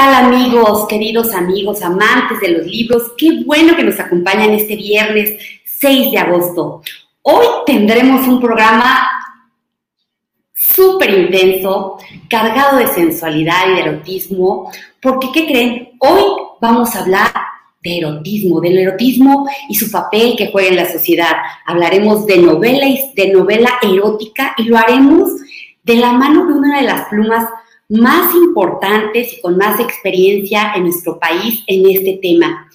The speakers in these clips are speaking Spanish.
¿qué tal amigos, queridos amigos, amantes de los libros? Qué bueno que nos acompañan este viernes 6 de agosto. Hoy tendremos un programa súper intenso, cargado de sensualidad y de erotismo, porque ¿qué creen? Hoy vamos a hablar de erotismo, del erotismo y su papel que juega en la sociedad. Hablaremos de novela, de novela erótica y lo haremos de la mano de una de las plumas más importantes y con más experiencia en nuestro país en este tema.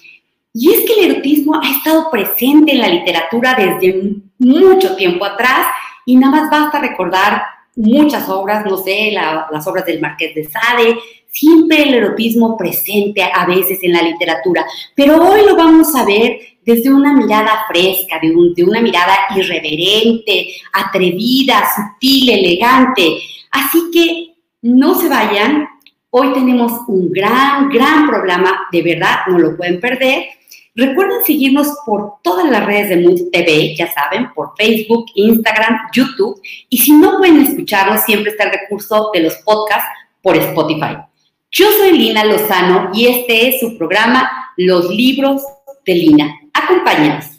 Y es que el erotismo ha estado presente en la literatura desde mucho tiempo atrás y nada más basta recordar muchas obras, no sé, las obras del Marqués de Sade, siempre el erotismo presente a veces en la literatura, pero hoy lo vamos a ver desde una mirada fresca, de, de una mirada irreverente, atrevida, sutil, elegante. Así que no se vayan, hoy tenemos un gran, gran programa, de verdad, no lo pueden perder. Recuerden seguirnos por todas las redes de Mood TV, ya saben, por Facebook, Instagram, YouTube. Y si no pueden escucharnos, siempre está el recurso de los podcasts por Spotify. Yo soy Lina Lozano y este es su programa Los Libros de Lina. Acompáñanos.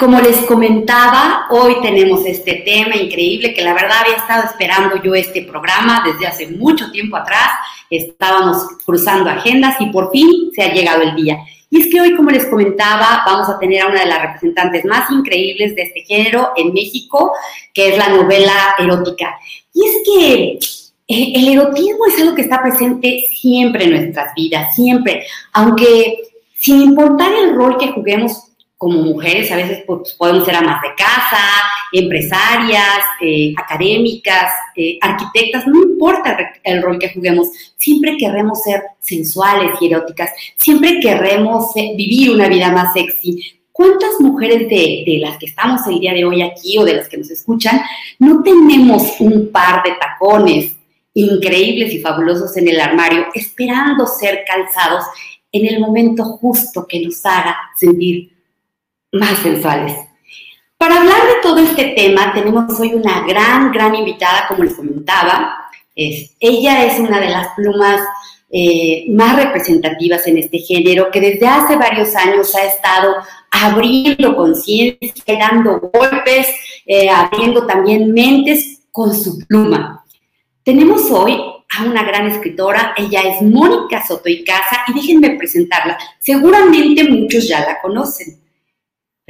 Como les comentaba, hoy tenemos este tema increíble que la verdad había estado esperando yo este programa desde hace mucho tiempo atrás. Estábamos cruzando agendas y por fin se ha llegado el día. Y es que hoy, como les comentaba, vamos a tener a una de las representantes más increíbles de este género en México, que es la novela erótica. Y es que eh, el erotismo es algo que está presente siempre en nuestras vidas, siempre, aunque sin importar el rol que juguemos como mujeres a veces pues, podemos ser amas de casa, empresarias, eh, académicas, eh, arquitectas, no importa el rol que juguemos, siempre queremos ser sensuales y eróticas, siempre queremos eh, vivir una vida más sexy. ¿Cuántas mujeres de, de, las que estamos el día de hoy aquí o de las que nos escuchan no tenemos un par de tacones increíbles y fabulosos en el armario esperando ser calzados en el momento justo que nos haga sentir más sensuales. Para hablar de todo este tema, tenemos hoy una gran, gran invitada, como les comentaba. Es, ella es una de las plumas eh, más representativas en este género, que desde hace varios años ha estado abriendo conciencia, dando golpes, eh, abriendo también mentes con su pluma. Tenemos hoy a una gran escritora, ella es Mónica Soto y Casa, y déjenme presentarla. Seguramente muchos ya la conocen.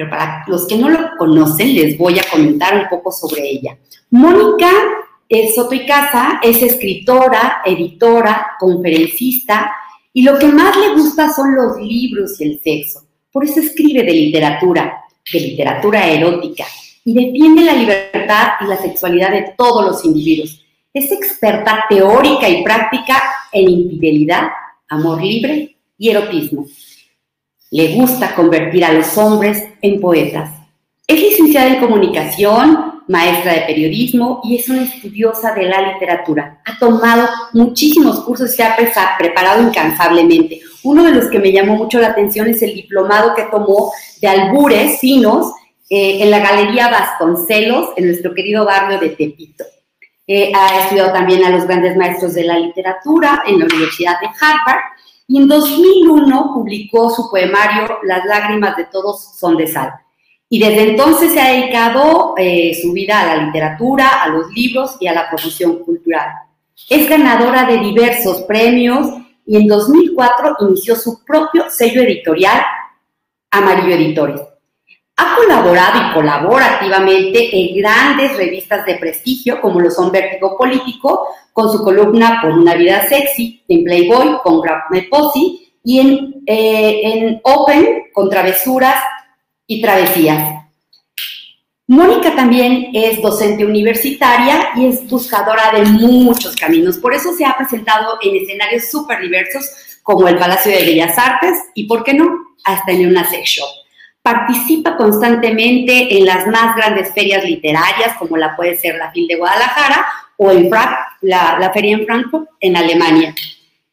Pero para los que no lo conocen, les voy a comentar un poco sobre ella. Mónica Soto y Casa es escritora, editora, conferencista y lo que más le gusta son los libros y el sexo. Por eso escribe de literatura, de literatura erótica y defiende la libertad y la sexualidad de todos los individuos. Es experta teórica y práctica en infidelidad, amor libre y erotismo. Le gusta convertir a los hombres en poetas. Es licenciada en comunicación, maestra de periodismo y es una estudiosa de la literatura. Ha tomado muchísimos cursos y se ha preparado incansablemente. Uno de los que me llamó mucho la atención es el diplomado que tomó de albures finos eh, en la Galería Vasconcelos, en nuestro querido barrio de Tepito. Eh, ha estudiado también a los grandes maestros de la literatura en la Universidad de Harvard y en 2001 publicó su poemario Las lágrimas de todos son de sal. Y desde entonces se ha dedicado eh, su vida a la literatura, a los libros y a la promoción cultural. Es ganadora de diversos premios y en 2004 inició su propio sello editorial, Amarillo Editores. Ha colaborado y colabora activamente en grandes revistas de prestigio como lo son Vértigo Político, con su columna Por una vida sexy, en Playboy con Grab Posy y en, eh, en Open con Travesuras y Travesías. Mónica también es docente universitaria y es buscadora de muchos caminos. Por eso se ha presentado en escenarios súper diversos como el Palacio de Bellas Artes y, ¿por qué no?, hasta en una sex shop. Participa constantemente en las más grandes ferias literarias, como la puede ser la FIL de Guadalajara o en FRAC, la, feria en Frankfurt, en Alemania.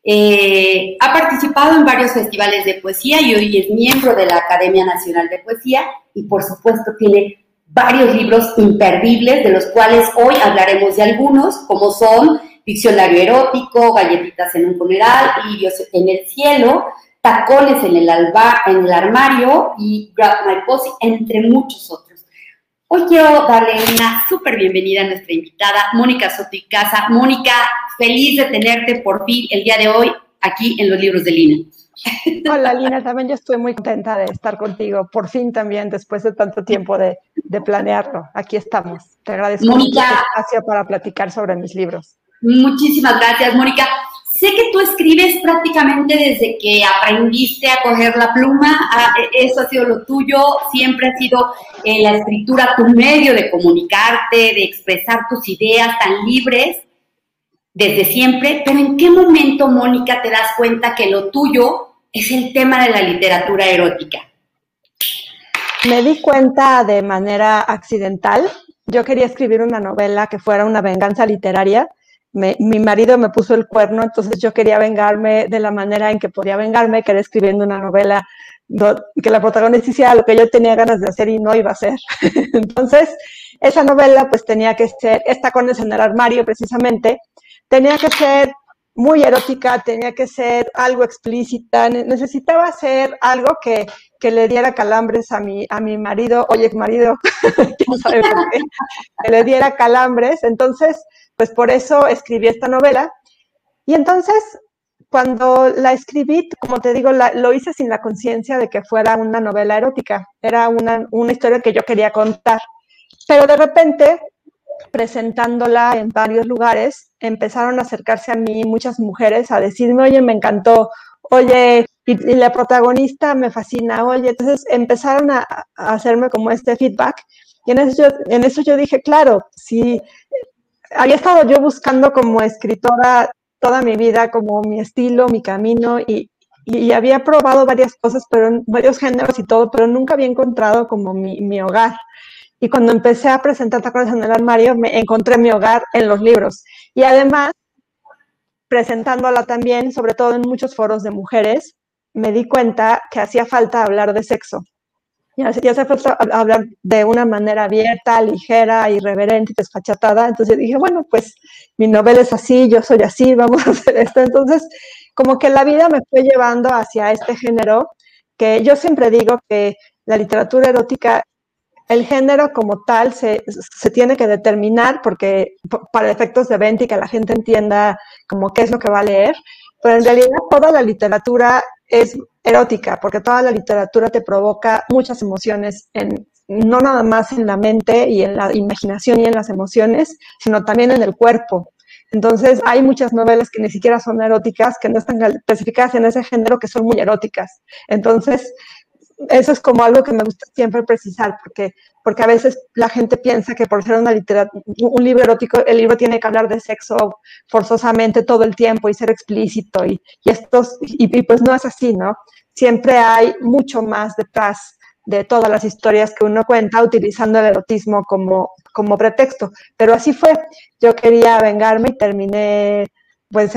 Eh, ha participado en varios festivales de poesía y hoy es miembro de la Academia Nacional de Poesía y por supuesto tiene varios libros imperdibles, de los cuales hoy hablaremos de algunos, como son Diccionario Erótico, Galletitas en un funeral, Dios en el cielo, Tacones en el, alba, en el armario y Grab My Pussy, entre muchos otros. Hoy quiero darle una súper bienvenida a nuestra invitada, Mónica Soto y Casa. Mónica, feliz de tenerte por fin el día de hoy aquí en los libros de Lina. Hola Lina, también yo estoy muy contenta de estar contigo, por fin también, después de tanto tiempo de, de planearlo. Aquí estamos. Te agradezco Mónica, mucho espacio para platicar sobre mis libros. Muchísimas gracias, Mónica. Sé que tú escribes prácticamente desde que aprendiste a coger la pluma, e, eso ha sido lo tuyo, siempre ha sido eh, la escritura tu medio de comunicarte, de expresar tus ideas tan libres, desde siempre, pero ¿en qué momento, Mónica, te das cuenta que lo tuyo es el tema de la literatura erótica? Me di cuenta de manera accidental. Yo quería escribir una novela que fuera una venganza literaria mi marido me puso el cuerno, entonces yo quería vengarme de la manera en que podía vengarme, que era escribiendo una novela que la protagonista hiciera lo que yo tenía ganas de hacer y no iba a hacer. entonces, esa novela pues tenía que ser, esta con en el armario precisamente, tenía que ser muy erótica, tenía que ser algo explícita, necesitaba ser algo que, que le diera calambres a mi, a mi marido, oye, marido, quién sabe por qué, que le diera calambres. Entonces, pues por eso escribí esta novela. Y entonces, cuando la escribí, como te digo, lo hice sin la conciencia de que fuera una novela erótica. Era una, una historia que yo quería contar. Pero de repente, presentándola en varios lugares, empezaron a acercarse a mí muchas mujeres a decirme, oye, me encantó, oye, y, la protagonista me fascina, oye, entonces empezaron a, hacerme como este feedback. Y en eso, yo, en eso yo dije, claro, si había estado yo buscando como escritora toda mi vida, como mi estilo, mi camino, y, y había probado varias cosas, pero varios géneros y todo, pero nunca había encontrado como mi, mi hogar. Y cuando empecé a presentar tacones en el armario, me encontré mi hogar en los libros. Y además, presentándola también, sobre todo en muchos foros de mujeres, me di cuenta que hacía falta hablar de sexo ya, ya se fue a hablar de una manera abierta, ligera, irreverente y desfachatada. Entonces dije, bueno, pues mi novela es así, yo soy así, vamos a hacer esto. Entonces, como que la vida me fue llevando hacia este género, que yo siempre digo que la literatura erótica, el género como tal se, se tiene que determinar porque para efectos de venta y que la gente entienda como qué es lo que va a leer, pero en realidad toda la literatura es erótica, porque toda la literatura te provoca muchas emociones, en, no nada más en la mente y en la imaginación y en las emociones, sino también en el cuerpo. Entonces, hay muchas novelas que ni siquiera son eróticas, que no están especificadas en ese género, que son muy eróticas. Entonces, eso es como algo que me gusta siempre precisar, porque, porque a veces la gente piensa que por ser una un libro erótico, el libro tiene que hablar de sexo forzosamente todo el tiempo y ser explícito, y, y, estos, y, pues no es así, ¿no? Siempre hay mucho más detrás de todas las historias que uno cuenta utilizando el erotismo como, como pretexto. Pero así fue. Yo quería vengarme y terminé pues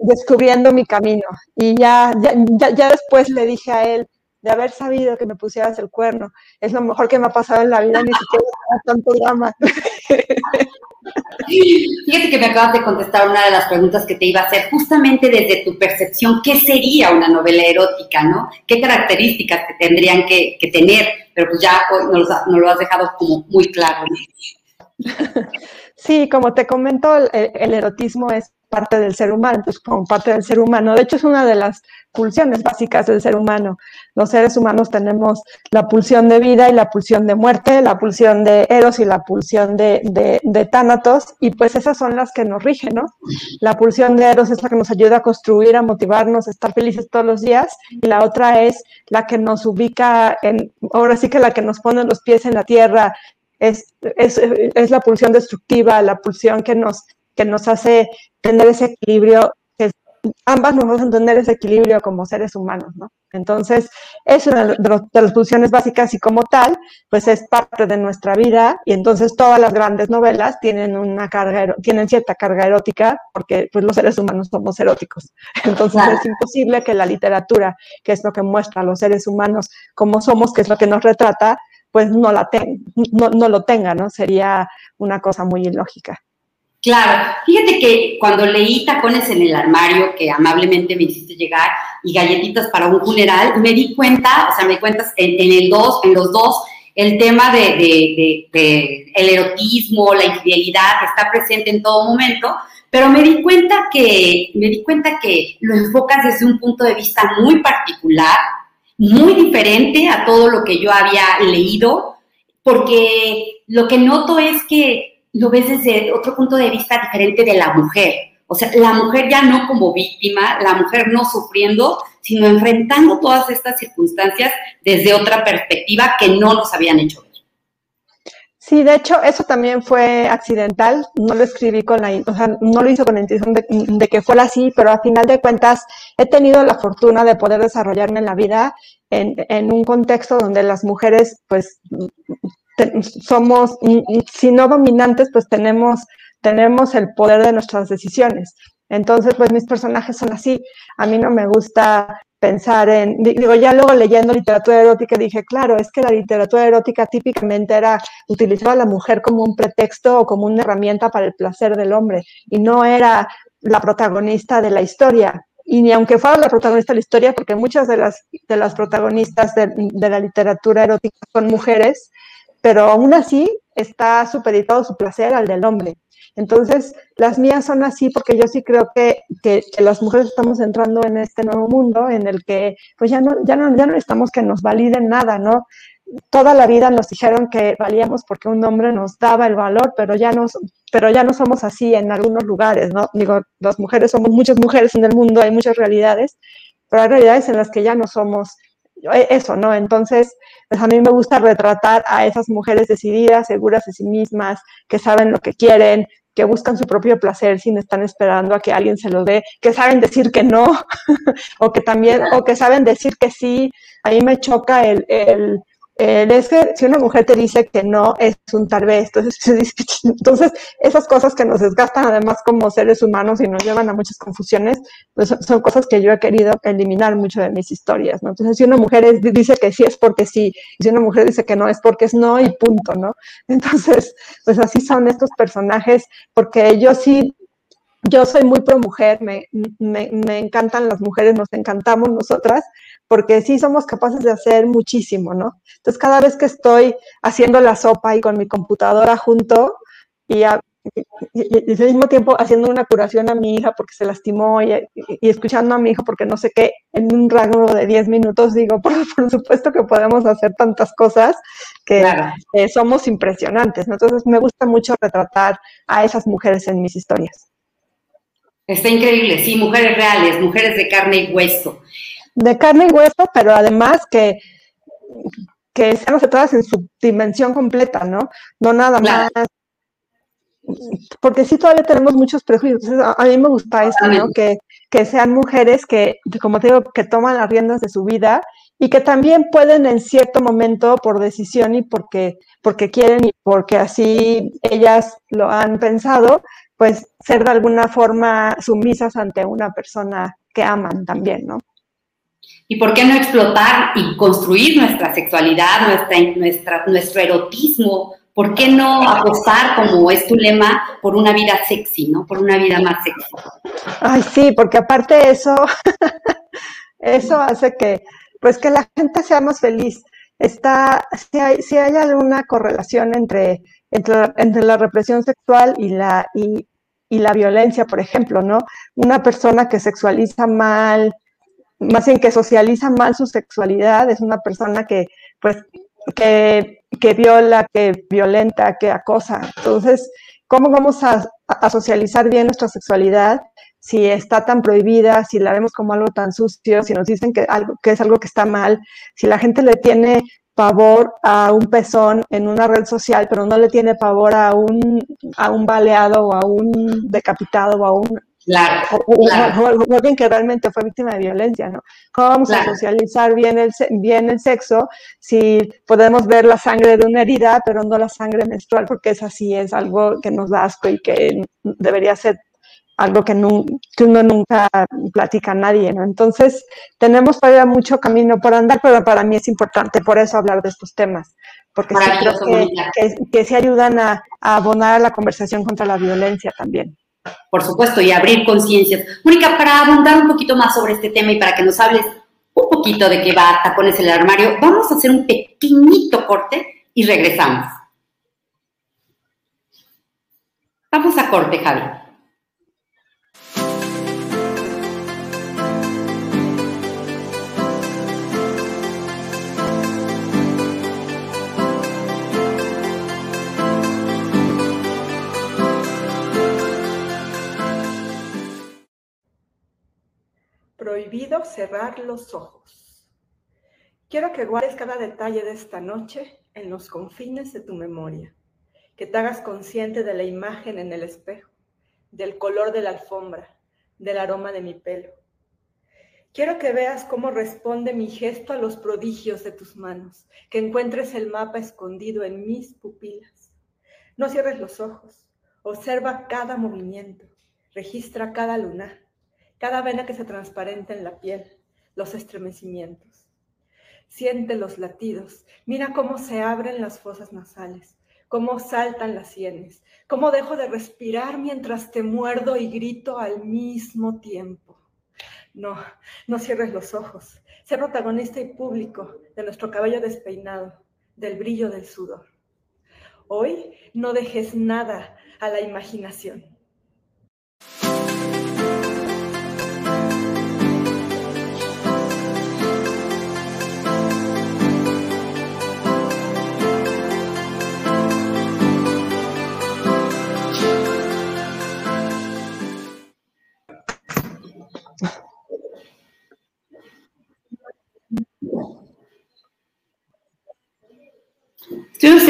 descubriendo mi camino. Y ya, ya, ya después le dije a él, de haber sabido que me pusieras el cuerno. Es lo mejor que me ha pasado en la vida, ni siquiera tanto drama. Fíjate que me acabas de contestar una de las preguntas que te iba a hacer, justamente desde tu percepción, ¿qué sería una novela erótica, no? ¿Qué características te tendrían que, tener? Pero pues ya nos, lo has dejado como muy claro. Sí, como te comento, el erotismo es parte del ser humano, entonces como parte del ser humano. De hecho, es una de las pulsiones básicas del ser humano. Los seres humanos tenemos la pulsión de vida y la pulsión de muerte, la pulsión de Eros y la pulsión de, de, de Tánatos, y pues esas son las que nos rigen, ¿no? La pulsión de Eros es la que nos ayuda a construir, a motivarnos, a estar felices todos los días, y la otra es la que nos ubica en, ahora sí que la que nos pone los pies en la tierra, es, es, es, la pulsión destructiva, la pulsión que nos, que nos hace tener ese equilibrio que ambas nos hacen tener ese equilibrio como seres humanos, ¿no? Entonces, es una de, las funciones básicas y como tal, pues es parte de nuestra vida y entonces todas las grandes novelas tienen una carga, tienen cierta carga erótica porque pues los seres humanos somos eróticos. Entonces es imposible que la literatura, que es lo que muestra a los seres humanos como somos, que es lo que nos retrata, pues no, la no, no lo tenga, ¿no? Sería una cosa muy ilógica. Claro, fíjate que cuando leí Tacones en el armario, que amablemente me hiciste llegar, y galletitas para un funeral, me di cuenta, o sea, me di cuenta en, el dos, en los dos, el tema de, de, el erotismo, la infidelidad está presente en todo momento, pero me di cuenta que, me di cuenta que lo enfocas desde un punto de vista muy particular, muy diferente a todo lo que yo había leído, porque lo que noto es que lo ves desde otro punto de vista diferente de la mujer. O sea, la mujer ya no como víctima, la mujer no sufriendo, sino enfrentando todas estas circunstancias desde otra perspectiva que no nos habían hecho ver. Sí, de hecho, eso también fue accidental. No lo escribí con la, o sea, no lo hice con la intención de, que fuera así, pero a final de cuentas he tenido la fortuna de poder desarrollarme en la vida en, un contexto donde las mujeres, pues, somos, si no dominantes, pues tenemos, tenemos el poder de nuestras decisiones. Entonces, pues mis personajes son así. A mí no me gusta pensar en, digo, ya luego leyendo literatura erótica dije, claro, es que la literatura erótica típicamente era utilizar a la mujer como un pretexto o como una herramienta para el placer del hombre y no era la protagonista de la historia. Y ni aunque fuera la protagonista de la historia, porque muchas de las, de las protagonistas de, de la literatura erótica son mujeres, pero aún así está supeditado su placer al del hombre. Entonces, las mías son así porque yo sí creo que, que, las mujeres estamos entrando en este nuevo mundo en el que pues ya no, ya no, ya no necesitamos que nos validen nada, ¿no? Toda la vida nos dijeron que valíamos porque un hombre nos daba el valor, pero ya no, pero ya no somos así en algunos lugares, ¿no? Digo, las mujeres somos muchas mujeres en el mundo, hay muchas realidades, pero hay realidades en las que ya no somos eso, ¿no? Entonces, pues a mí me gusta retratar a esas mujeres decididas, seguras de sí mismas, que saben lo que quieren, que buscan su propio placer sin estar esperando a que alguien se lo dé, que saben decir que no, o que también, o que saben decir que sí. A mí me choca el, el eh, es que si una mujer te dice que no, es un tal vez. Entonces, esas cosas que nos desgastan además como seres humanos y nos llevan a muchas confusiones, pues son cosas que yo he querido eliminar mucho de mis historias, ¿no? Entonces, si una mujer dice que sí es porque sí, y si una mujer dice que no es porque es no y punto, ¿no? Entonces, pues así son estos personajes, porque yo sí yo soy muy pro mujer, me, me, me, encantan las mujeres, nos encantamos nosotras, porque sí somos capaces de hacer muchísimo, ¿no? Entonces, cada vez que estoy haciendo la sopa y con mi computadora junto y, al mismo tiempo haciendo una curación a mi hija porque se lastimó y, escuchando a mi hijo porque no sé qué, en un rango de 10 minutos digo, por, supuesto que podemos hacer tantas cosas que eh, somos impresionantes, ¿no? Entonces, me gusta mucho retratar a esas mujeres en mis historias. Está increíble, sí, mujeres reales, mujeres de carne y hueso. De carne y hueso, pero además que, que sean aceptadas en su dimensión completa, ¿no? No nada más. Porque sí todavía tenemos muchos prejuicios. A, mí me gusta eso, ¿no? Que, que sean mujeres que, como te digo, que toman las riendas de su vida y que también pueden en cierto momento, por decisión y porque, porque quieren y porque así ellas lo han pensado, pues ser de alguna forma sumisas ante una persona que aman también, ¿no? ¿Y por qué no explotar y construir nuestra sexualidad, nuestra, nuestra, nuestro erotismo? ¿Por qué no apostar, como es tu lema, por una vida sexy, ¿no? Por una vida más sexy. Ay, sí, porque aparte eso, eso hace que, pues que la gente sea más feliz. Está, si hay, si hay alguna correlación entre, entre, entre la represión sexual y la, y, y la violencia, por ejemplo, ¿no? Una persona que sexualiza mal, más bien que socializa mal su sexualidad, es una persona que, pues, que, viola, que violenta, que acosa. Entonces, ¿cómo vamos a, socializar bien nuestra sexualidad si está tan prohibida, si la vemos como algo tan sucio, si nos dicen que, algo, que es algo que está mal, si la gente le tiene pavor a un pezón en una red social, pero no le tiene pavor a un, a un baleado o a un decapitado o a un Claro, o, alguien que realmente fue víctima de violencia, ¿no? ¿Cómo vamos a socializar bien el, bien el sexo si podemos ver la sangre de una herida, pero no la sangre menstrual? Porque es así, es algo que nos da asco y que debería ser algo que, uno nunca platica a nadie, ¿no? Entonces, tenemos todavía mucho camino por andar, pero para mí es importante por eso hablar de estos temas, porque sí creo que, que, se ayudan a, a abonar a la conversación contra la violencia también por supuesto, y abrir conciencias. Mónica, para abundar un poquito más sobre este tema y para que nos hables un poquito de qué va Tacones el Armario, vamos a hacer un pequeñito corte y regresamos. Vamos a corte, Javi. Prohibido cerrar los ojos. Quiero que guardes cada detalle de esta noche en los confines de tu memoria, que te hagas consciente de la imagen en el espejo, del color de la alfombra, del aroma de mi pelo. Quiero que veas cómo responde mi gesto a los prodigios de tus manos, que encuentres el mapa escondido en mis pupilas. No cierres los ojos, observa cada movimiento, registra cada lunar cada vena que se transparenta en la piel, los estremecimientos. Siente los latidos, mira cómo se abren las fosas nasales, cómo saltan las sienes, cómo dejo de respirar mientras te muerdo y grito al mismo tiempo. No, no cierres los ojos. Sé protagonista y público de nuestro cabello despeinado, del brillo del sudor. Hoy no dejes nada a la imaginación.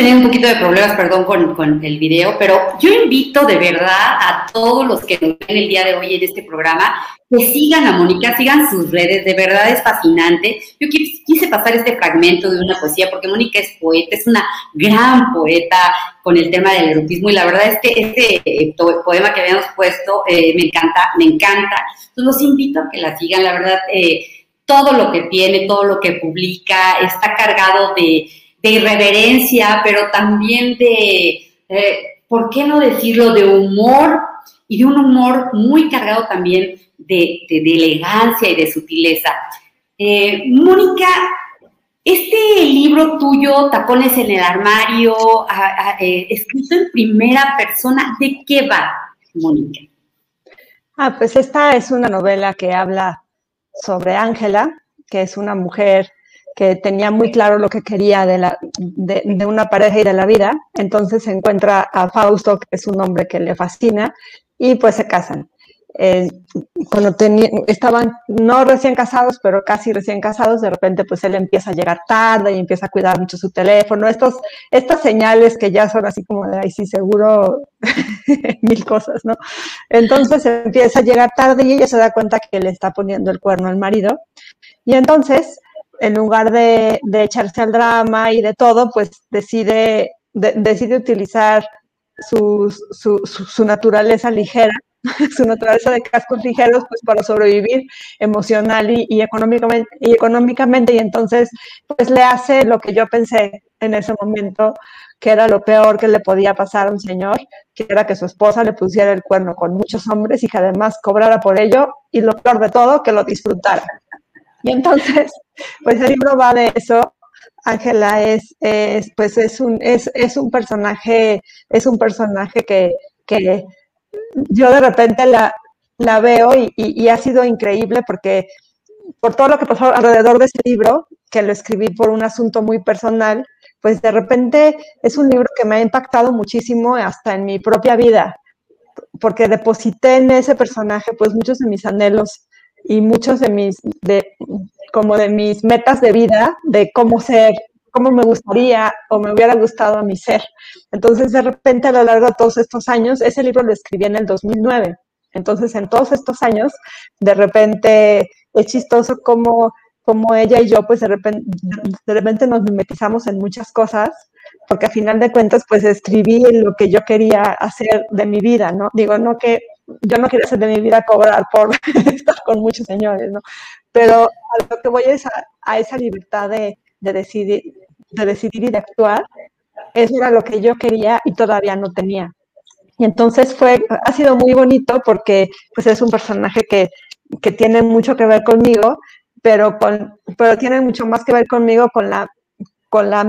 Teniendo un poquito de problemas, perdón, con, el video, pero yo invito de verdad a todos los que nos ven el día de hoy en este programa que sigan a Mónica, sigan sus redes, de verdad es fascinante. Yo quise pasar este fragmento de una poesía porque Mónica es poeta, es una gran poeta con el tema del erotismo y la verdad es que este eh, poema que habíamos puesto eh, me encanta, me encanta. Entonces los invito a que la sigan, la verdad, eh, todo lo que tiene, todo lo que publica está cargado de de irreverencia, pero también de, eh, ¿por qué no decirlo?, de humor y de un humor muy cargado también de, elegancia y de sutileza. Eh, Mónica, este libro tuyo, Tapones en el Armario, eh, escrito en primera persona, ¿de qué va, Mónica? Ah, pues esta es una novela que habla sobre Ángela, que es una mujer que tenía muy claro lo que quería de, la, de, una pareja y de la vida. Entonces se encuentra a Fausto, que es un hombre que le fascina, y pues se casan. Eh, cuando estaban no recién casados, pero casi recién casados, de repente pues él empieza a llegar tarde y empieza a cuidar mucho su teléfono. Estos, estas señales que ya son así como de, ay, sí, seguro mil cosas, ¿no? Entonces empieza a llegar tarde y ella se da cuenta que le está poniendo el cuerno al marido. Y entonces en lugar de, echarse al drama y de todo, pues decide, decide utilizar su, naturaleza ligera, su naturaleza de cascos ligeros, pues para sobrevivir emocional y, económicamente, y económicamente. Y entonces, pues le hace lo que yo pensé en ese momento, que era lo peor que le podía pasar a un señor, que era que su esposa le pusiera el cuerno con muchos hombres y que además cobrara por ello, y lo peor de todo, que lo disfrutara. Y entonces, pues el libro va de eso. Ángela es, pues es un, es, un personaje, es un personaje que, yo de repente la, la veo y, ha sido increíble porque por todo lo que pasó alrededor de ese libro, que lo escribí por un asunto muy personal, pues de repente es un libro que me ha impactado muchísimo hasta en mi propia vida, porque deposité en ese personaje pues muchos de mis anhelos y muchos de mis, de, como de mis metas de vida, de cómo ser, cómo me gustaría o me hubiera gustado a mi ser. Entonces, de repente, a lo largo de todos estos años, ese libro lo escribí en el 2009. Entonces, en todos estos años, de repente es chistoso como, como ella y yo, pues de repente, de repente nos mimetizamos en muchas cosas, porque a final de cuentas, pues escribí lo que yo quería hacer de mi vida, ¿no? Digo, no que yo no quería hacer de mi vida cobrar por estar con muchos señores, ¿no? Pero a lo que voy es a, esa libertad de, de, decidir, de decidir y de actuar, eso era lo que yo quería y todavía no tenía. Y entonces fue, ha sido muy bonito porque pues es un personaje que, que tiene mucho que ver conmigo, pero, con, pero tiene mucho más que ver conmigo con la, con la,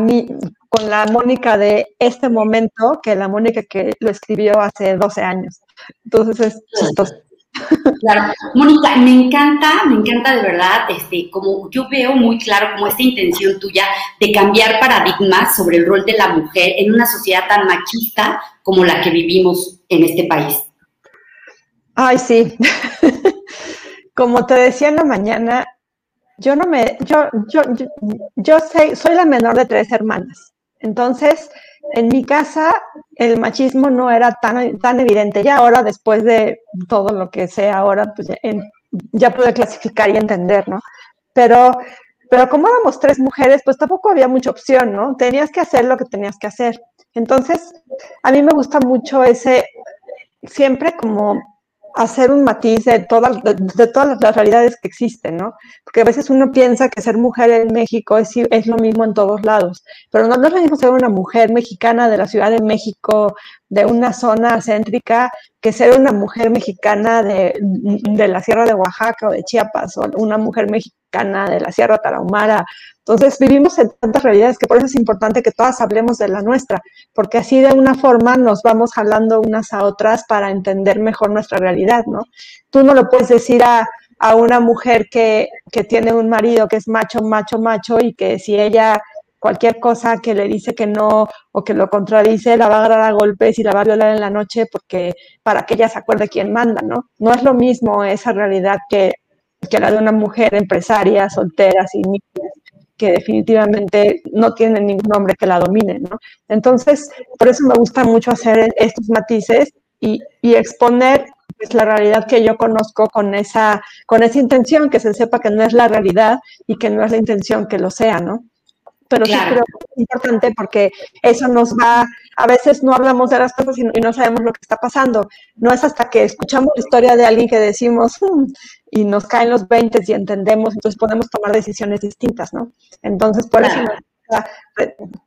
con la Mónica de este momento que la Mónica que lo escribió hace 12 años. Entonces es chistoso. Claro, Mónica, me encanta, me encanta de verdad, este, como yo veo muy claro como esta intención tuya de cambiar paradigmas sobre el rol de la mujer en una sociedad tan machista como la que vivimos en este país. Ay, sí. como te decía en la mañana, yo no me, yo, yo, yo, yo soy la menor de tres hermanas. Entonces, en mi casa el machismo no era tan, tan evidente. Ya ahora, después de todo lo que sé ahora, pues ya, pude clasificar y entender, ¿no? Pero, pero como éramos tres mujeres, pues tampoco había mucha opción, ¿no? Tenías que hacer lo que tenías que hacer. Entonces, a mí me gusta mucho ese, siempre como hacer un matiz de todas, de, todas las realidades que existen, ¿no? Porque a veces uno piensa que ser mujer en México es, es lo mismo en todos lados, pero no, es lo mismo ser una mujer mexicana de la Ciudad de México, de una zona céntrica, que ser una mujer mexicana de, de la Sierra de Oaxaca o de Chiapas, o una mujer mexicana de la Sierra Tarahumara, entonces vivimos en tantas realidades que por eso es importante que todas hablemos de la nuestra, porque así de una forma nos vamos jalando unas a otras para entender mejor nuestra realidad, ¿no? Tú no lo puedes decir a, a una mujer que, que tiene un marido que es macho, macho, macho y que si ella cualquier cosa que le dice que no o que lo contradice, la va a agarrar a golpes y la va a violar en la noche porque para que ella se acuerde quién manda, ¿no? No es lo mismo esa realidad que, que la de una mujer empresaria, soltera, sin niños, que definitivamente no tiene ningún hombre que la domine, ¿no? Entonces, por eso me gusta mucho hacer estos matices y, exponer pues, la realidad que yo conozco con esa, con esa intención, que se sepa que no es la realidad y que no es la intención que lo sea, ¿no? Pero sí creo que es importante porque eso nos va, a veces no hablamos de las cosas y no, sabemos lo que está pasando. No es hasta que escuchamos la historia de alguien que decimos, hmm", y nos caen los 20 y entendemos, entonces podemos tomar decisiones distintas, ¿no? Entonces, por eso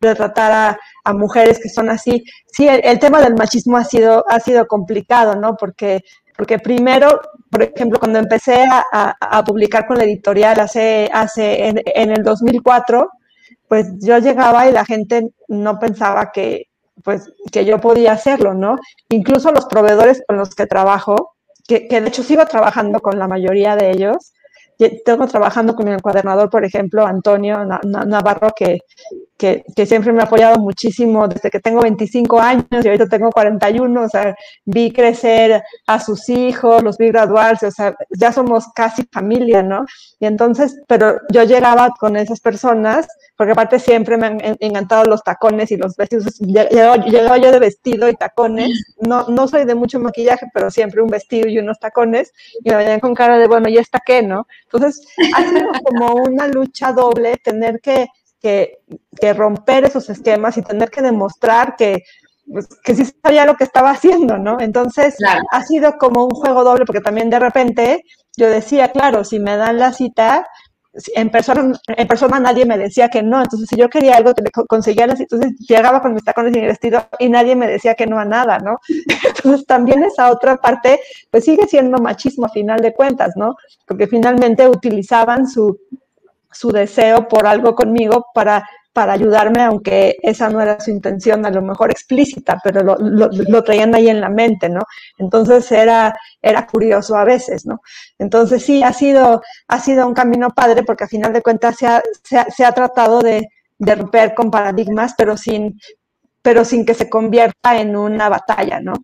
retratar a, mujeres que son así. Sí, el, tema del machismo ha sido, ha sido complicado, ¿no? Porque, porque primero, por ejemplo, cuando empecé a, publicar con la editorial hace, hace en, en, el 2004, pues yo llegaba y la gente no pensaba que, pues, que yo podía hacerlo, ¿no? Incluso los proveedores con los que trabajo, que, de hecho sigo trabajando con la mayoría de ellos. Tengo trabajando con mi encuadernador, por ejemplo, Antonio Navarro, que, que, siempre me ha apoyado muchísimo desde que tengo 25 años y ahorita tengo 41, o sea, vi crecer a sus hijos, los vi graduarse, o sea, ya somos casi familia, ¿no? Y entonces, pero yo llegaba con esas personas, porque aparte siempre me han encantado los tacones y los vestidos, llegaba yo de vestido y tacones, no, no soy de mucho maquillaje, pero siempre un vestido y unos tacones, y me venían con cara de, bueno, ¿y esta qué, no? Entonces, ha sido como una lucha doble tener que que, romper esos esquemas y tener que demostrar que, pues, que sí sabía lo que estaba haciendo, ¿no? Entonces, ha sido como un juego doble, porque también de repente yo decía, claro, si me dan la cita, en persona, en persona nadie me decía que no, entonces si yo quería algo, conseguía las entonces llegaba con mis tacones y mi vestido y nadie me decía que no a nada, ¿no? Entonces también esa otra parte, pues sigue siendo machismo a final de cuentas, ¿no? Porque finalmente utilizaban su, su deseo por algo conmigo para, para ayudarme, aunque esa no era su intención, a lo mejor explícita, pero lo, lo, traían ahí en la mente, ¿no? Entonces era, era curioso a veces, ¿no? Entonces sí, ha sido, ha sido un camino padre porque a final de cuentas se ha, se ha, tratado de, de, romper con paradigmas, pero sin, pero sin que se convierta en una batalla, ¿no?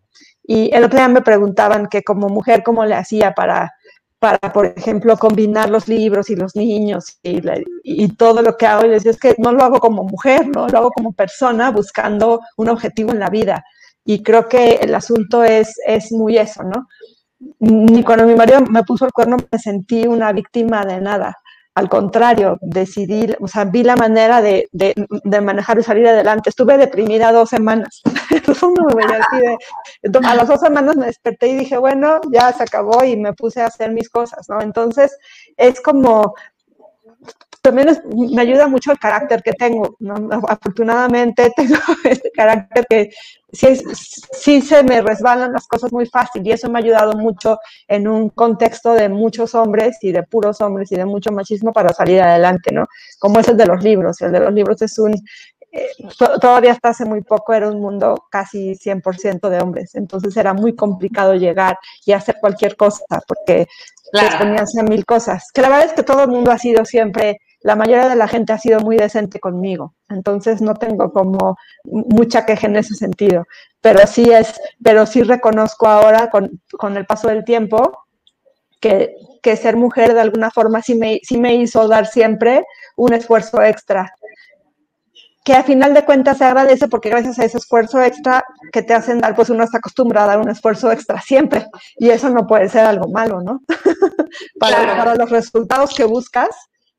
Y el otro día me preguntaban que como mujer, ¿cómo le hacía para para, por ejemplo, combinar los libros y los niños y, todo lo que hago. Y les digo, es que no lo hago como mujer, ¿no? Lo hago como persona buscando un objetivo en la vida. Y creo que el asunto es, es muy eso, ¿no? ni cuando mi marido me puso el cuerno me sentí una víctima de nada. Al contrario, decidí, o sea, vi la manera de, de, de manejar y salir adelante. Estuve deprimida dos semanas. a las dos semanas me desperté y dije, bueno, ya se acabó y me puse a hacer mis cosas, ¿no? Entonces, es como también me ayuda mucho el carácter que tengo. Afortunadamente tengo este carácter que sí, sí, se me resbalan las cosas muy fácil y eso me ha ayudado mucho en un contexto de muchos hombres y de puros hombres y de mucho machismo para salir adelante, ¿no? Como es el de los libros. El de los libros es un... Eh, todavía hasta hace muy poco era un mundo casi 100% de hombres, entonces era muy complicado llegar y hacer cualquier cosa porque claro. ponían a mil cosas. Que la verdad es que todo el mundo ha sido siempre la mayoría de la gente ha sido muy decente conmigo, entonces no tengo como mucha queja en ese sentido, pero sí es, pero sí reconozco ahora con, con el paso del tiempo que, que, ser mujer de alguna forma sí me, sí me hizo dar siempre un esfuerzo extra, que a final de cuentas se agradece porque gracias a ese esfuerzo extra que te hacen dar, pues uno está acostumbrado a dar un esfuerzo extra siempre y eso no puede ser algo malo, ¿no? para, claro. para los resultados que buscas,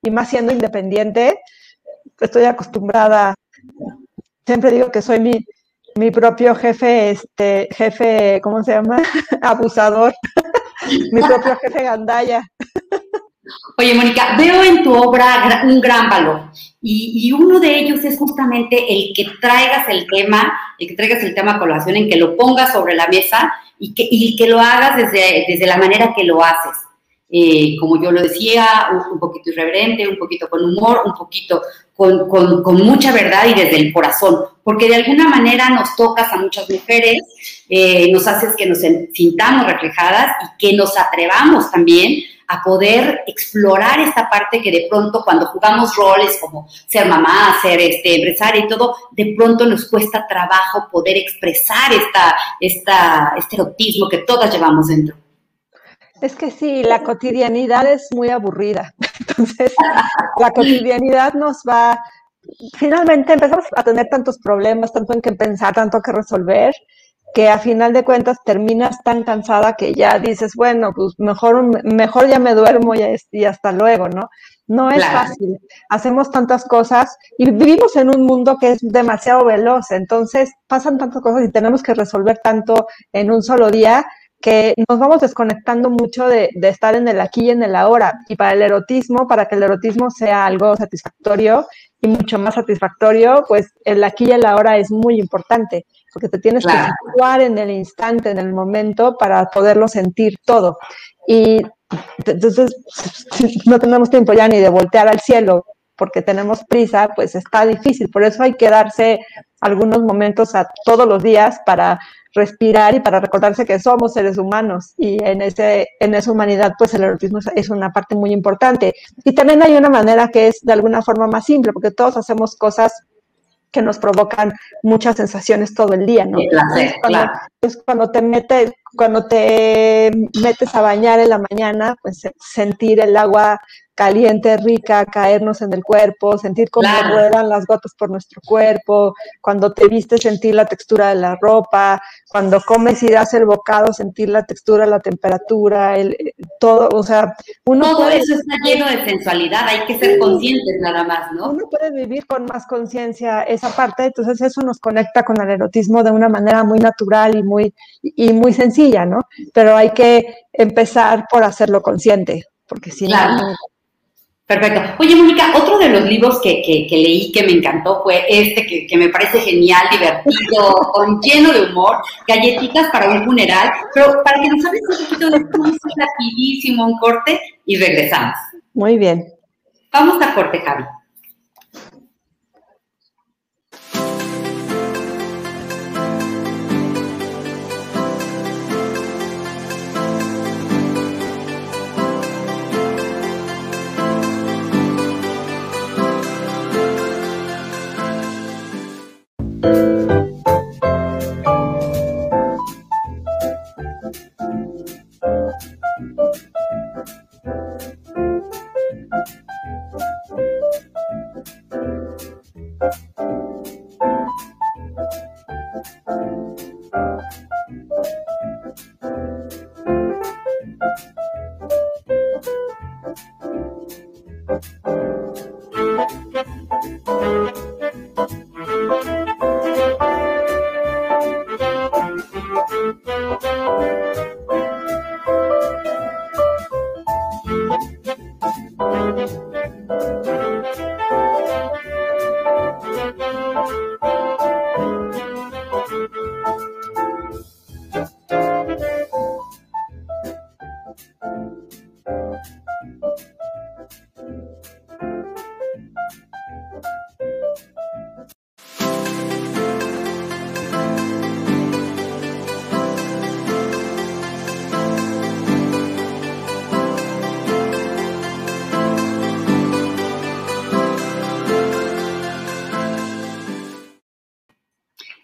y más siendo independiente, estoy acostumbrada, siempre digo que soy mi, mi propio jefe, este, jefe, ¿cómo se llama? Abusador, mi propio jefe gandaya. Oye, Mónica, veo en tu obra un gran valor y, y, uno de ellos es justamente el que traigas el tema, el que traigas el tema a colación, en que lo pongas sobre la mesa y que, y que lo hagas desde, desde la manera que lo haces. Eh, como yo lo decía, un, un, poquito irreverente, un poquito con humor, un poquito con, con, con, mucha verdad y desde el corazón, porque de alguna manera nos tocas a muchas mujeres, eh, nos haces que nos sintamos reflejadas y que nos atrevamos también a poder explorar esta parte que de pronto cuando jugamos roles como ser mamá, ser este, empresaria y todo, de pronto nos cuesta trabajo poder expresar esta, este erotismo que todas llevamos dentro. Es que sí, la cotidianidad es muy aburrida. Entonces, la cotidianidad nos va, finalmente empezamos a tener tantos problemas, tanto en que pensar, tanto que resolver, que a final de cuentas terminas tan cansada que ya dices, bueno, pues mejor, mejor ya me duermo y, y hasta luego, ¿no? No es claro. fácil. Hacemos tantas cosas y vivimos en un mundo que es demasiado veloz, entonces pasan tantas cosas y tenemos que resolver tanto en un solo día que nos vamos desconectando mucho de, de, estar en el aquí y en el ahora. Y para el erotismo, para que el erotismo sea algo satisfactorio y mucho más satisfactorio, pues el aquí y el ahora es muy importante, porque te tienes claro. que situar en el instante, en el momento, para poderlo sentir todo. Y entonces, no tenemos tiempo ya ni de voltear al cielo porque tenemos prisa, pues está difícil. Por eso hay que darse algunos momentos a todos los días para respirar y para recordarse que somos seres humanos y en, ese, en esa humanidad pues el erotismo es una parte muy importante. Y también hay una manera que es de alguna forma más simple, porque todos hacemos cosas que nos provocan muchas sensaciones todo el día, ¿no? Placer, cuando, claro. pues cuando te metes, cuando te metes a bañar en la mañana, pues sentir el agua caliente, rica, caernos en el cuerpo, sentir cómo claro. ruedan las gotas por nuestro cuerpo, cuando te vistes, sentir la textura de la ropa, cuando comes y das el bocado, sentir la textura, la temperatura, el, todo, o sea, uno todo puede, eso está lleno de sensualidad, hay que ser conscientes nada más, ¿no? Uno puede vivir con más conciencia esa parte, entonces eso nos conecta con el erotismo de una manera muy natural y muy, y muy sencilla, ¿no? Pero hay que empezar por hacerlo consciente, porque si claro. no, Perfecto. Oye, Mónica, otro de los libros que, que, que, leí que me encantó fue este, que, que me parece genial, divertido, con lleno de humor, Galletitas para un funeral. Pero para que nos hables un poquito de esto, rapidísimo un corte y regresamos. Muy bien. Vamos a corte, Javi.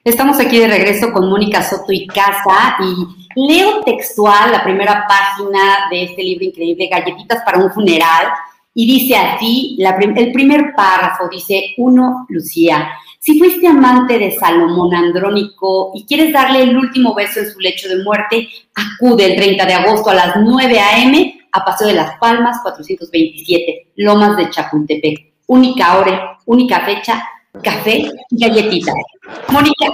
Estamos aquí de regreso con Mónica Soto y Casa y leo textual la primera página de este libro increíble, Galletitas para un funeral, y dice así, el primer párrafo dice, uno, Lucía, si fuiste amante de Salomón Andrónico y quieres darle el último beso en su lecho de muerte, acude el 30 de agosto a las 9 a.m. a Paseo de las Palmas, 427, Lomas de Chapultepec. Única hora, única fecha, café y galletitas. Mónica.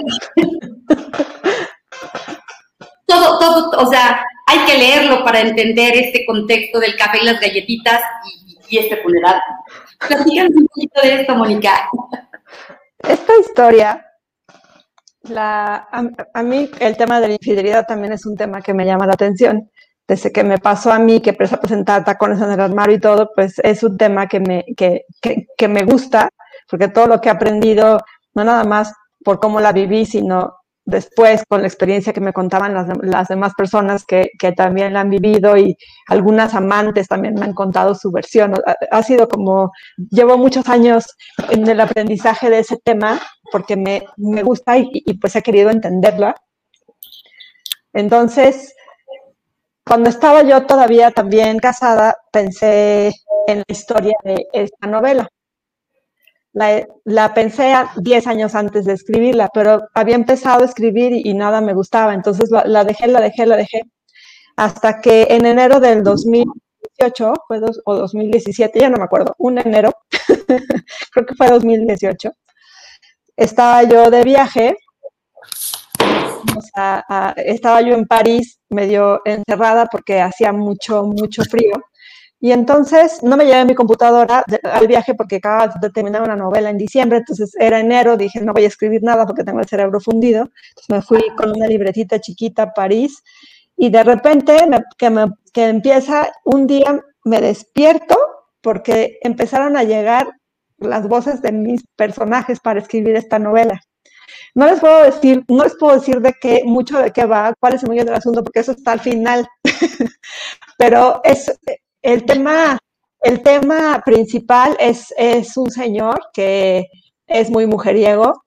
todo, todo, o sea, hay que leerlo para entender este contexto del café y las galletitas y, este funeral. Platícanos un poquito de esto, Mónica. Esta historia, la, a, mí el tema de la infidelidad también es un tema que me llama la atención. Desde que me pasó a mí, que empecé a presentar tacones en el armario y todo, pues es un tema que me, que, que, que me gusta, porque todo lo que he aprendido, no nada más por cómo la viví, sino después con la experiencia que me contaban las, demás personas que, también la han vivido y algunas amantes también me han contado su versión. Ha, sido como, llevo muchos años en el aprendizaje de ese tema porque me, gusta y, y, pues he querido entenderla. Entonces, cuando estaba yo todavía también casada, pensé en la historia de esta novela la, pensé 10 años antes de escribirla, pero había empezado a escribir y, nada me gustaba, entonces la, dejé, la dejé, la dejé, hasta que en enero del 2018, fue o 2017, ya no me acuerdo, un enero, creo que fue 2018, estaba yo de viaje, estaba yo en París medio encerrada porque hacía mucho, mucho frío y entonces no me llevé mi computadora al viaje porque acababa de terminar una novela en diciembre, entonces era enero, dije no voy a escribir nada porque tengo el cerebro fundido. Entonces me fui con una libretita chiquita a París y de repente que, me, que empieza un día me despierto porque empezaron a llegar las voces de mis personajes para escribir esta novela. No les puedo decir, no les puedo decir de qué, mucho de qué va, cuál es el medio del asunto, porque eso está al final. Pero es, el tema, el tema principal es, es un señor que es muy mujeriego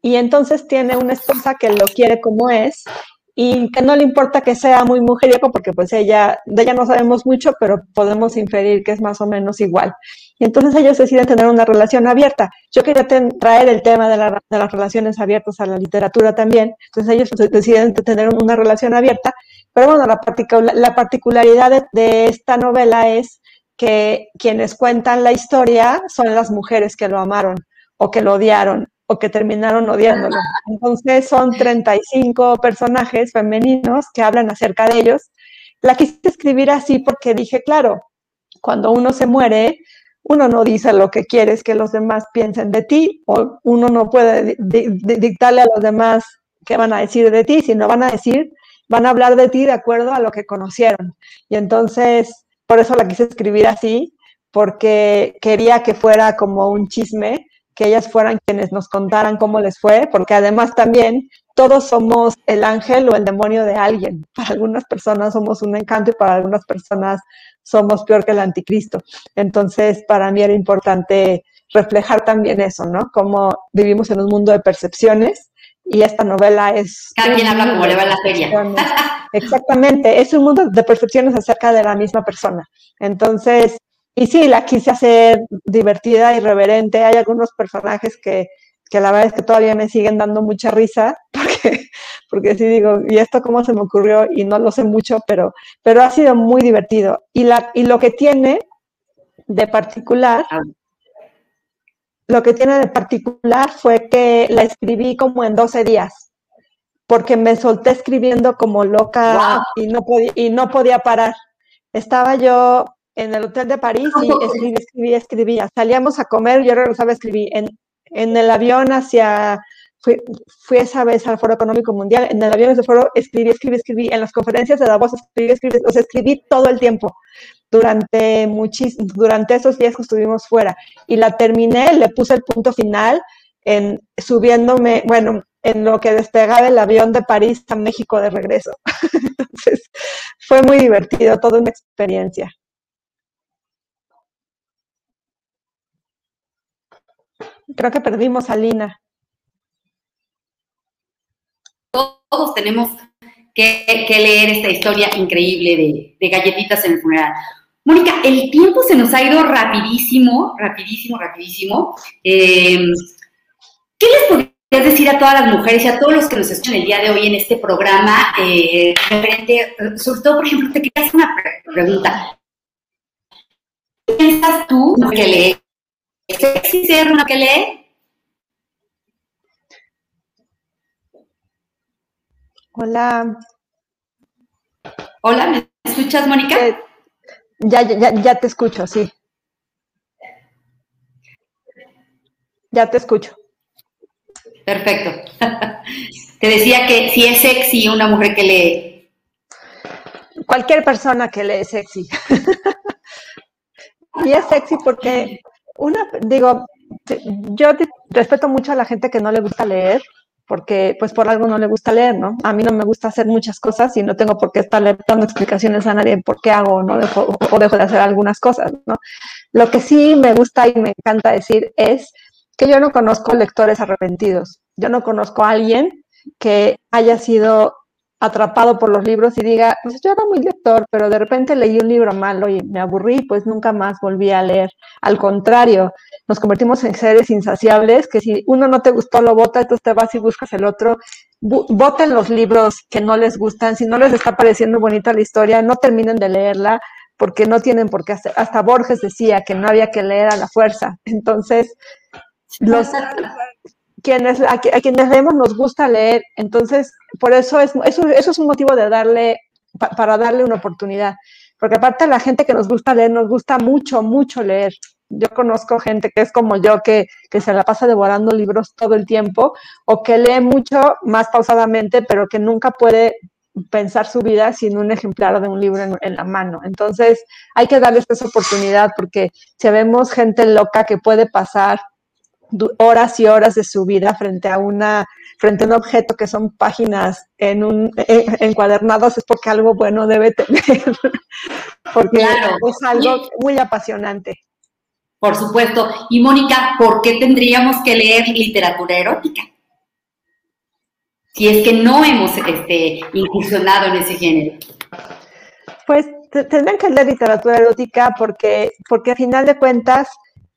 y entonces tiene una esposa que lo quiere como es y que no le importa que sea muy mujeriego porque pues ella, de ella no sabemos mucho, pero podemos inferir que es más o menos igual. Y entonces ellos deciden tener una relación abierta. Yo quería traer el tema de, de, las relaciones abiertas a la literatura también. Entonces ellos deciden tener una relación abierta pero bueno, la, la particularidad de, esta novela es que quienes cuentan la historia son las mujeres que lo amaron o que lo odiaron o que terminaron odiándolo. Entonces son 35 personajes femeninos que hablan acerca de ellos. La quise escribir así porque dije, claro, cuando uno se muere, uno no dice lo que quieres que los demás piensen de ti, o uno no puede dictarle a los demás qué van a decir de ti, sino van a decir van a hablar de ti de acuerdo a lo que conocieron. Y entonces, por eso la quise escribir así, porque quería que fuera como un chisme, que ellas fueran quienes nos contaran cómo les fue, porque además también todos somos el ángel o el demonio de alguien. Para algunas personas somos un encanto y para algunas personas somos peor que el anticristo. Entonces, para mí era importante reflejar también eso, ¿no? Cómo vivimos en un mundo de percepciones y esta novela es... Cada quien habla como le va en la feria. Exactamente, es un mundo de percepciones acerca de la misma persona. Entonces, y sí, la quise hacer divertida, irreverente. Hay algunos personajes que, que la verdad es que todavía me siguen dando mucha risa, porque, porque sí digo, ¿y esto cómo se me ocurrió? Y no lo sé mucho, pero, pero ha sido muy divertido. Y, la, y lo que tiene de particular ah lo que tiene de particular fue que la escribí como en 12 días, porque me solté escribiendo como loca y, no podía, y no podía parar. Estaba yo en el hotel de París y escribí, escribí, escribía. Salíamos a comer, yo regresaba a escribir. En, en el avión hacia, fui, fui, esa vez al Foro Económico Mundial, en el avión de foro escribí, escribí, escribí, en las conferencias de Davos escribí, escribí, o sea, escribí todo el tiempo durante, muchis, durante esos días que estuvimos fuera. Y la terminé, le puse el punto final en subiéndome, bueno, en lo que despegaba el avión de París a México de regreso. Entonces, fue muy divertido, toda una experiencia. Creo que perdimos a Lina. Todos tenemos que, leer esta historia increíble de, galletitas en el funeral. Mónica, el tiempo se nos ha ido rapidísimo, rapidísimo, rapidísimo. Eh, ¿Qué les podrías decir a todas las mujeres y a todos los que nos escuchan el día de hoy en este programa? Eh, sobre todo, por ejemplo, te quería hacer una pregunta. ¿Qué piensas tú que lee? ¿Sexy ser una que lee? Hola. Hola, ¿me escuchas, Mónica? Eh, ya, ya, ya te escucho, sí. Ya te escucho. Perfecto. Te decía que si es sexy una mujer que lee. Cualquier persona que lee es sexy. y es sexy porque una, digo, yo respeto mucho a la gente que no le gusta leer, porque pues por algo no le gusta leer, ¿no? A mí no me gusta hacer muchas cosas y no tengo por qué estarle dando explicaciones a nadie por qué hago ¿no? o dejo de hacer algunas cosas, ¿no? Lo que sí me gusta y me encanta decir es que yo no conozco lectores arrepentidos. Yo no conozco a alguien que haya sido atrapado por los libros y diga, pues yo era muy lector, pero de repente leí un libro malo y me aburrí, pues nunca más volví a leer. Al contrario, nos convertimos en seres insaciables, que si uno no te gustó, lo bota, entonces te vas y buscas el otro. Voten los libros que no les gustan, si no les está pareciendo bonita la historia, no terminen de leerla, porque no tienen por qué hacer. Hasta Borges decía que no había que leer a la fuerza. Entonces, los, quienes, a, quienes leemos nos gusta leer, entonces por eso es, eso, eso es un motivo de darle, para darle una oportunidad, porque aparte la gente que nos gusta leer, nos gusta mucho, mucho leer. Yo conozco gente que es como yo, que, que se la pasa devorando libros todo el tiempo, o que lee mucho más pausadamente, pero que nunca puede pensar su vida sin un ejemplar de un libro en, en, la mano. Entonces, hay que darles esa oportunidad porque si vemos gente loca que puede pasar horas y horas de su vida frente a una frente a un objeto que son páginas en un encuadernados es porque algo bueno debe tener porque es algo muy apasionante. Por supuesto. Y Mónica ¿por qué tendríamos que leer literatura erótica? si es que no hemos este, incursionado en ese género. Pues tendrían que leer literatura erótica porque porque a final de cuentas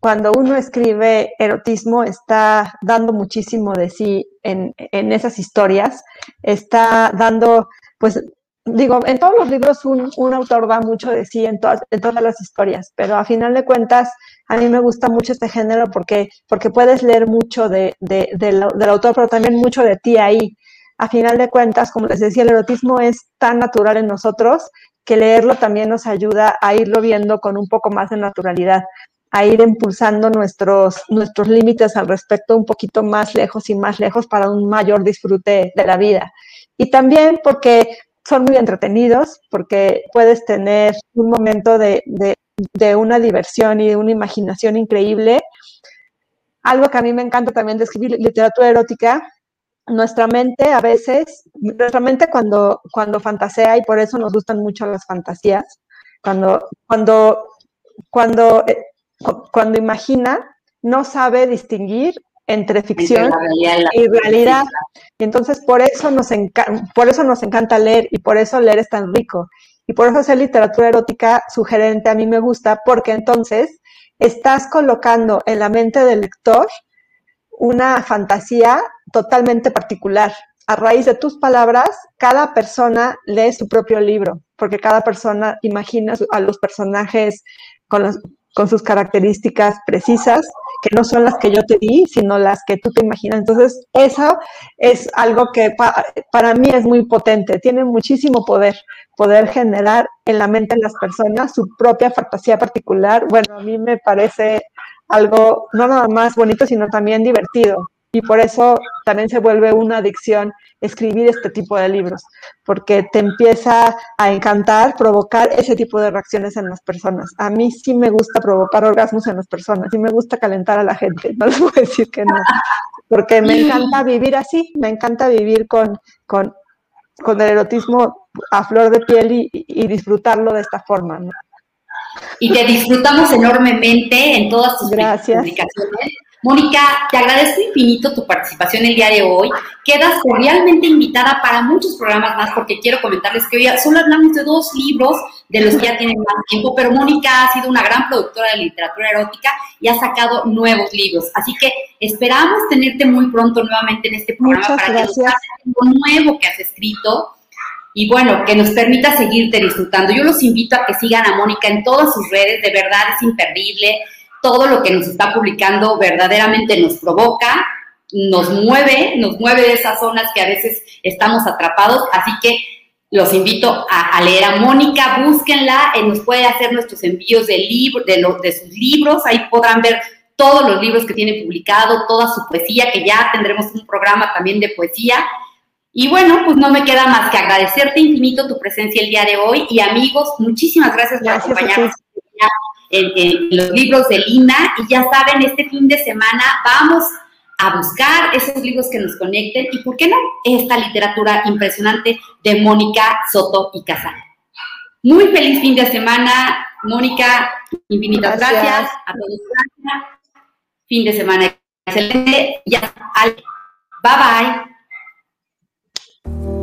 cuando uno escribe erotismo está dando muchísimo de sí en, esas historias, está dando, pues digo, en todos los libros un, autor da mucho de sí en todas, en todas las historias, pero a final de cuentas a mí me gusta mucho este género porque, porque puedes leer mucho de, del autor, pero también mucho de ti ahí. A final de cuentas, como les decía, el erotismo es tan natural en nosotros que leerlo también nos ayuda a irlo viendo con un poco más de naturalidad a ir impulsando nuestros, nuestros límites al respecto un poquito más lejos y más lejos para un mayor disfrute de la vida. Y también porque son muy entretenidos, porque puedes tener un momento de, de, una diversión y de una imaginación increíble. Algo que a mí me encanta también de escribir literatura erótica, nuestra mente a veces, nuestra mente cuando, cuando fantasea, y por eso nos gustan mucho las fantasías, cuando, cuando, cuando eh, cuando imagina, no sabe distinguir entre ficción y realidad. entonces por eso, nos por eso nos encanta leer y por eso leer es tan rico. Y por eso hacer literatura erótica sugerente a mí me gusta, porque entonces estás colocando en la mente del lector una fantasía totalmente particular. A raíz de tus palabras, cada persona lee su propio libro, porque cada persona imagina a los personajes con los, con sus características precisas, que no son las que yo te di, sino las que tú te imaginas. Entonces, eso es algo que para mí es muy potente, tiene muchísimo poder, poder generar en la mente de las personas su propia fantasía particular. Bueno, a mí me parece algo no nada más bonito, sino también divertido. Y por eso también se vuelve una adicción escribir este tipo de libros, porque te empieza a encantar provocar ese tipo de reacciones en las personas. A mí sí me gusta provocar orgasmos en las personas, sí me gusta calentar a la gente, no les voy a decir que no, porque me encanta vivir así, me encanta vivir con, con, con el erotismo a flor de piel y, y disfrutarlo de esta forma. ¿no? Y te disfrutamos enormemente en todas tus Gracias. publicaciones. Mónica, te agradezco infinito tu participación el día de hoy. Quedas cordialmente invitada para muchos programas más porque quiero comentarles que hoy solo hablamos de dos libros de los que ya tienen más tiempo, pero Mónica ha sido una gran productora de literatura erótica y ha sacado nuevos libros. Así que esperamos tenerte muy pronto nuevamente en este programa Muchas para gracias. que nos algo nuevo que has escrito y bueno, que nos permita seguirte disfrutando. Yo los invito a que sigan a Mónica en todas sus redes, de verdad es imperdible. Todo lo que nos está publicando verdaderamente nos provoca, nos mueve, nos mueve de esas zonas que a veces estamos atrapados. Así que los invito a, a leer a Mónica, búsquenla, eh, nos puede hacer nuestros envíos de, libro, de, lo- de sus libros, ahí podrán ver todos los libros que tiene publicado, toda su poesía, que ya tendremos un programa también de poesía. Y bueno, pues no me queda más que agradecerte infinito tu presencia el día de hoy. Y amigos, muchísimas gracias por Gracias acompañarnos en, en los libros de Lina. Y ya saben, este fin de semana vamos a buscar esos libros que nos conecten y, ¿por qué no?, esta literatura impresionante de Mónica Soto y Casal. Muy feliz fin de semana, Mónica, infinitas gracias, Gracias. a todos gracias. Fin de semana excelente. Ya, bye bye.